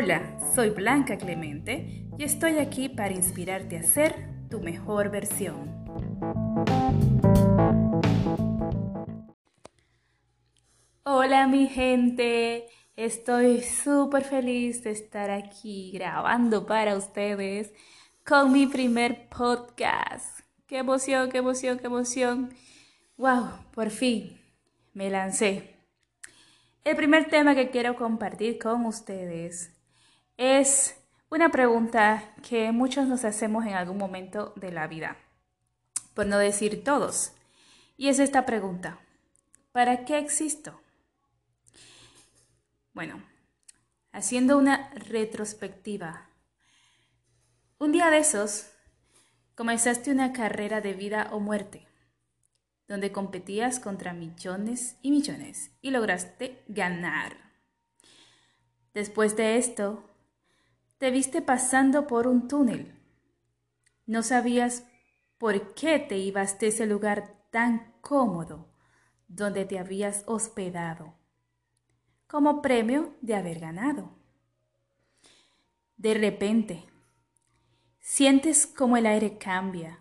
Hola, soy Blanca Clemente y estoy aquí para inspirarte a ser tu mejor versión. Hola mi gente, estoy súper feliz de estar aquí grabando para ustedes con mi primer podcast. ¡Qué emoción, qué emoción, qué emoción! ¡Wow! Por fin me lancé. El primer tema que quiero compartir con ustedes es una pregunta que muchos nos hacemos en algún momento de la vida, por no decir todos. Y es esta pregunta, ¿para qué existo? Bueno, haciendo una retrospectiva, un día de esos comenzaste una carrera de vida o muerte, donde competías contra millones y millones y lograste ganar. Después de esto, te viste pasando por un túnel. No sabías por qué te ibas de ese lugar tan cómodo donde te habías hospedado, como premio de haber ganado. De repente, sientes como el aire cambia.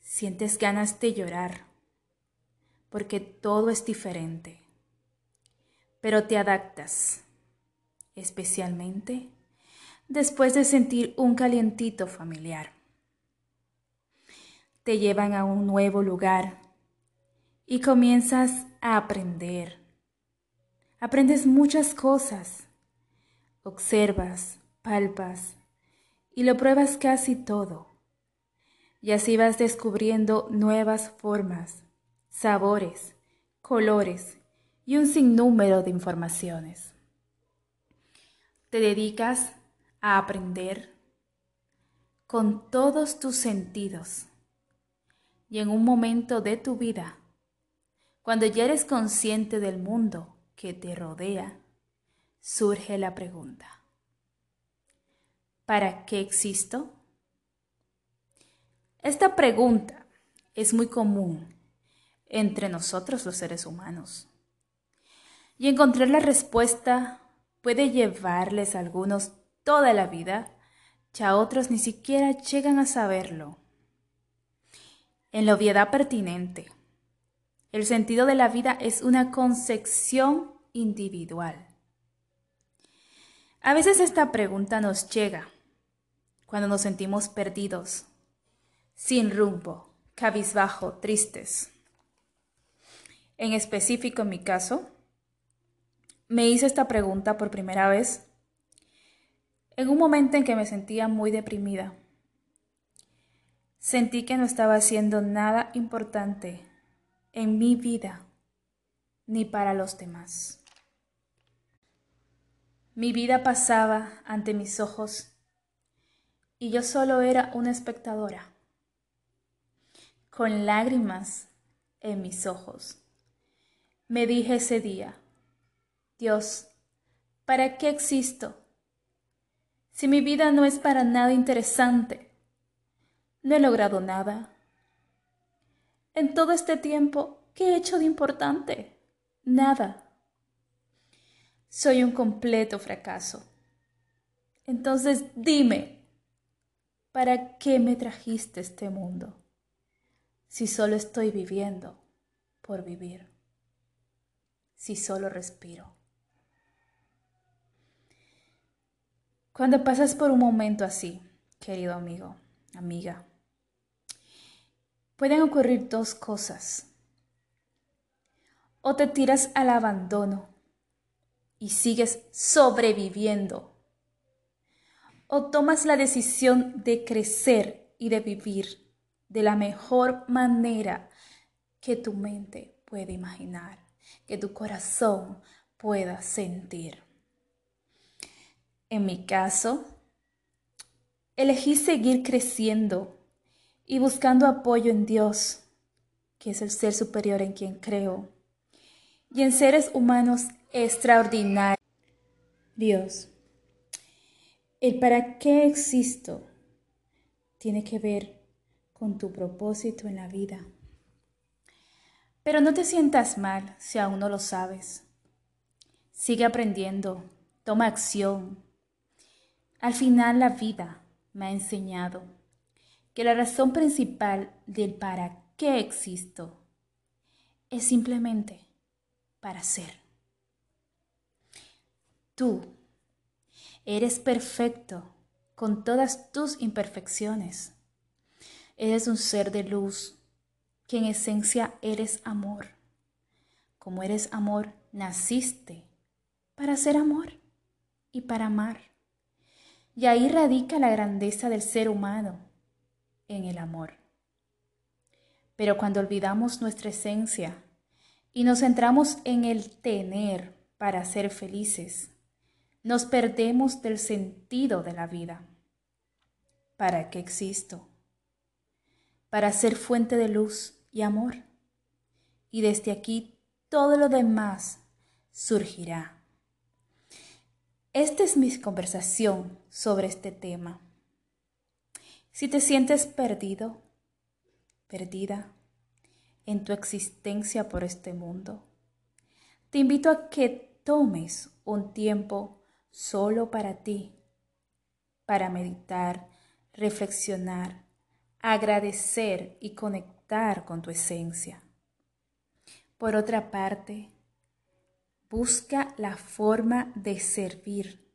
Sientes ganas de llorar, porque todo es diferente. Pero te adaptas especialmente después de sentir un calientito familiar. Te llevan a un nuevo lugar y comienzas a aprender. Aprendes muchas cosas, observas, palpas y lo pruebas casi todo. Y así vas descubriendo nuevas formas, sabores, colores y un sinnúmero de informaciones te dedicas a aprender con todos tus sentidos. Y en un momento de tu vida, cuando ya eres consciente del mundo que te rodea, surge la pregunta, ¿para qué existo? Esta pregunta es muy común entre nosotros los seres humanos. Y encontrar la respuesta puede llevarles a algunos toda la vida, ya otros ni siquiera llegan a saberlo. En la obviedad pertinente, el sentido de la vida es una concepción individual. A veces esta pregunta nos llega cuando nos sentimos perdidos, sin rumbo, cabizbajo, tristes. En específico, en mi caso, me hice esta pregunta por primera vez en un momento en que me sentía muy deprimida. Sentí que no estaba haciendo nada importante en mi vida ni para los demás. Mi vida pasaba ante mis ojos y yo solo era una espectadora, con lágrimas en mis ojos. Me dije ese día, Dios, ¿para qué existo? Si mi vida no es para nada interesante, no he logrado nada. En todo este tiempo, ¿qué he hecho de importante? Nada. Soy un completo fracaso. Entonces dime, ¿para qué me trajiste este mundo si solo estoy viviendo por vivir? Si solo respiro. Cuando pasas por un momento así, querido amigo, amiga, pueden ocurrir dos cosas. O te tiras al abandono y sigues sobreviviendo. O tomas la decisión de crecer y de vivir de la mejor manera que tu mente puede imaginar, que tu corazón pueda sentir. En mi caso, elegí seguir creciendo y buscando apoyo en Dios, que es el ser superior en quien creo, y en seres humanos extraordinarios. Dios, el para qué existo tiene que ver con tu propósito en la vida. Pero no te sientas mal si aún no lo sabes. Sigue aprendiendo toma acción. Al final la vida me ha enseñado que la razón principal del para qué existo es simplemente para ser. Tú eres perfecto con todas tus imperfecciones. Eres un ser de luz, que en esencia eres amor. Como eres amor, naciste para ser amor y para amar. Y ahí radica la grandeza del ser humano, en el amor. Pero cuando olvidamos nuestra esencia y nos centramos en el tener para ser felices, nos perdemos del sentido de la vida. ¿Para qué existo? Para ser fuente de luz y amor. Y desde aquí todo lo demás surgirá. Esta es mi conversación sobre este tema. Si te sientes perdido, perdida en tu existencia por este mundo, te invito a que tomes un tiempo solo para ti, para meditar, reflexionar, agradecer y conectar con tu esencia. Por otra parte, Busca la forma de servir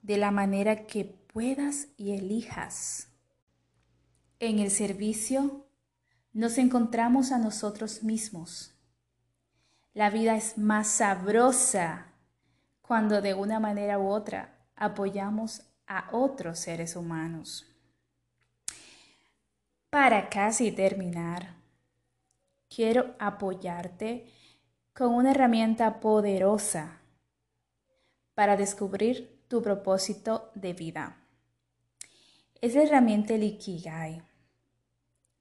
de la manera que puedas y elijas. En el servicio nos encontramos a nosotros mismos. La vida es más sabrosa cuando de una manera u otra apoyamos a otros seres humanos. Para casi terminar, quiero apoyarte con una herramienta poderosa para descubrir tu propósito de vida. Es la herramienta el Ikigai.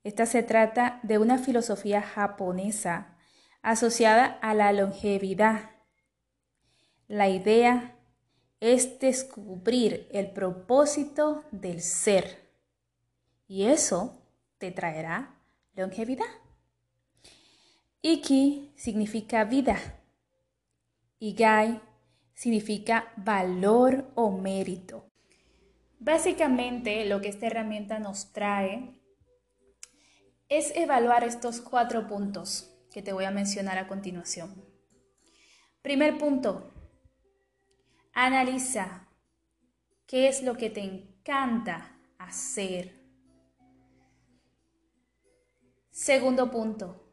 Esta se trata de una filosofía japonesa asociada a la longevidad. La idea es descubrir el propósito del ser y eso te traerá longevidad. Iki significa vida. Igai significa valor o mérito. Básicamente lo que esta herramienta nos trae es evaluar estos cuatro puntos que te voy a mencionar a continuación. Primer punto, analiza qué es lo que te encanta hacer. Segundo punto,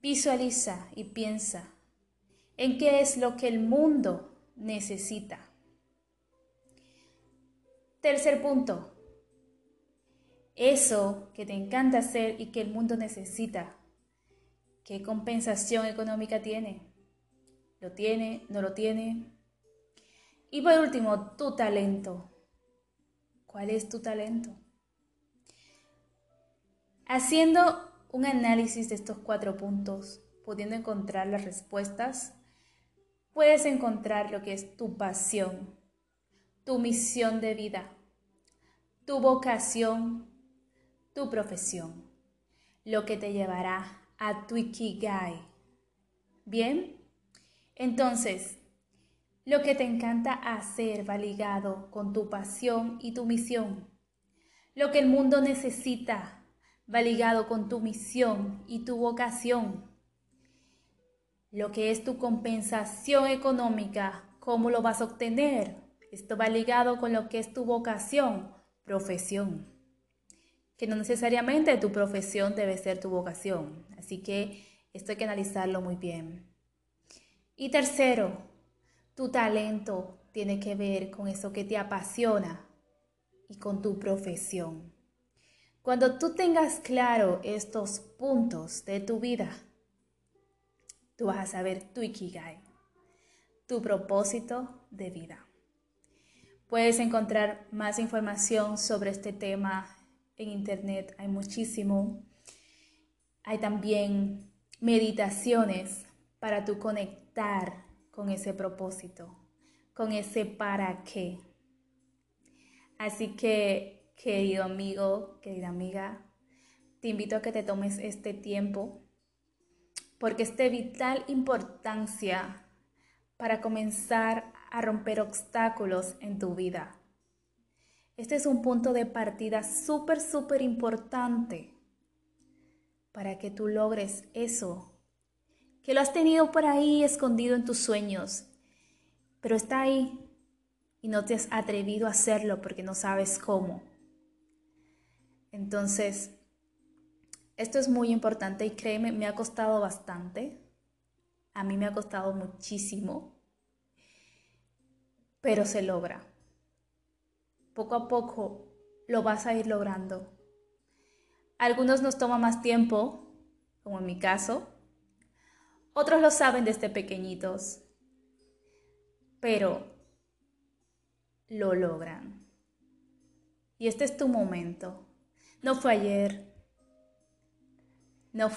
Visualiza y piensa en qué es lo que el mundo necesita. Tercer punto, eso que te encanta hacer y que el mundo necesita, ¿qué compensación económica tiene? ¿Lo tiene? ¿No lo tiene? Y por último, tu talento. ¿Cuál es tu talento? Haciendo un análisis de estos cuatro puntos, pudiendo encontrar las respuestas, puedes encontrar lo que es tu pasión, tu misión de vida, tu vocación, tu profesión, lo que te llevará a tu Ikigai. Bien, entonces, lo que te encanta hacer va ligado con tu pasión y tu misión. Lo que el mundo necesita va ligado con tu misión y tu vocación. Lo que es tu compensación económica, cómo lo vas a obtener. Esto va ligado con lo que es tu vocación, profesión. Que no necesariamente tu profesión debe ser tu vocación. Así que esto hay que analizarlo muy bien. Y tercero, tu talento tiene que ver con eso que te apasiona y con tu profesión. Cuando tú tengas claro estos puntos de tu vida, tú vas a saber tu Ikigai, tu propósito de vida. Puedes encontrar más información sobre este tema en internet, hay muchísimo. Hay también meditaciones para tú conectar con ese propósito, con ese para qué. Así que querido amigo, querida amiga, te invito a que te tomes este tiempo porque es de vital importancia para comenzar a romper obstáculos en tu vida. Este es un punto de partida súper, súper importante para que tú logres eso, que lo has tenido por ahí escondido en tus sueños, pero está ahí y no te has atrevido a hacerlo porque no sabes cómo. Entonces, esto es muy importante y créeme, me ha costado bastante. A mí me ha costado muchísimo, pero se logra. Poco a poco lo vas a ir logrando. algunos nos toma más tiempo, como en mi caso. Otros lo saben desde pequeñitos, pero lo logran. Y este es tu momento. No fue ayer, no,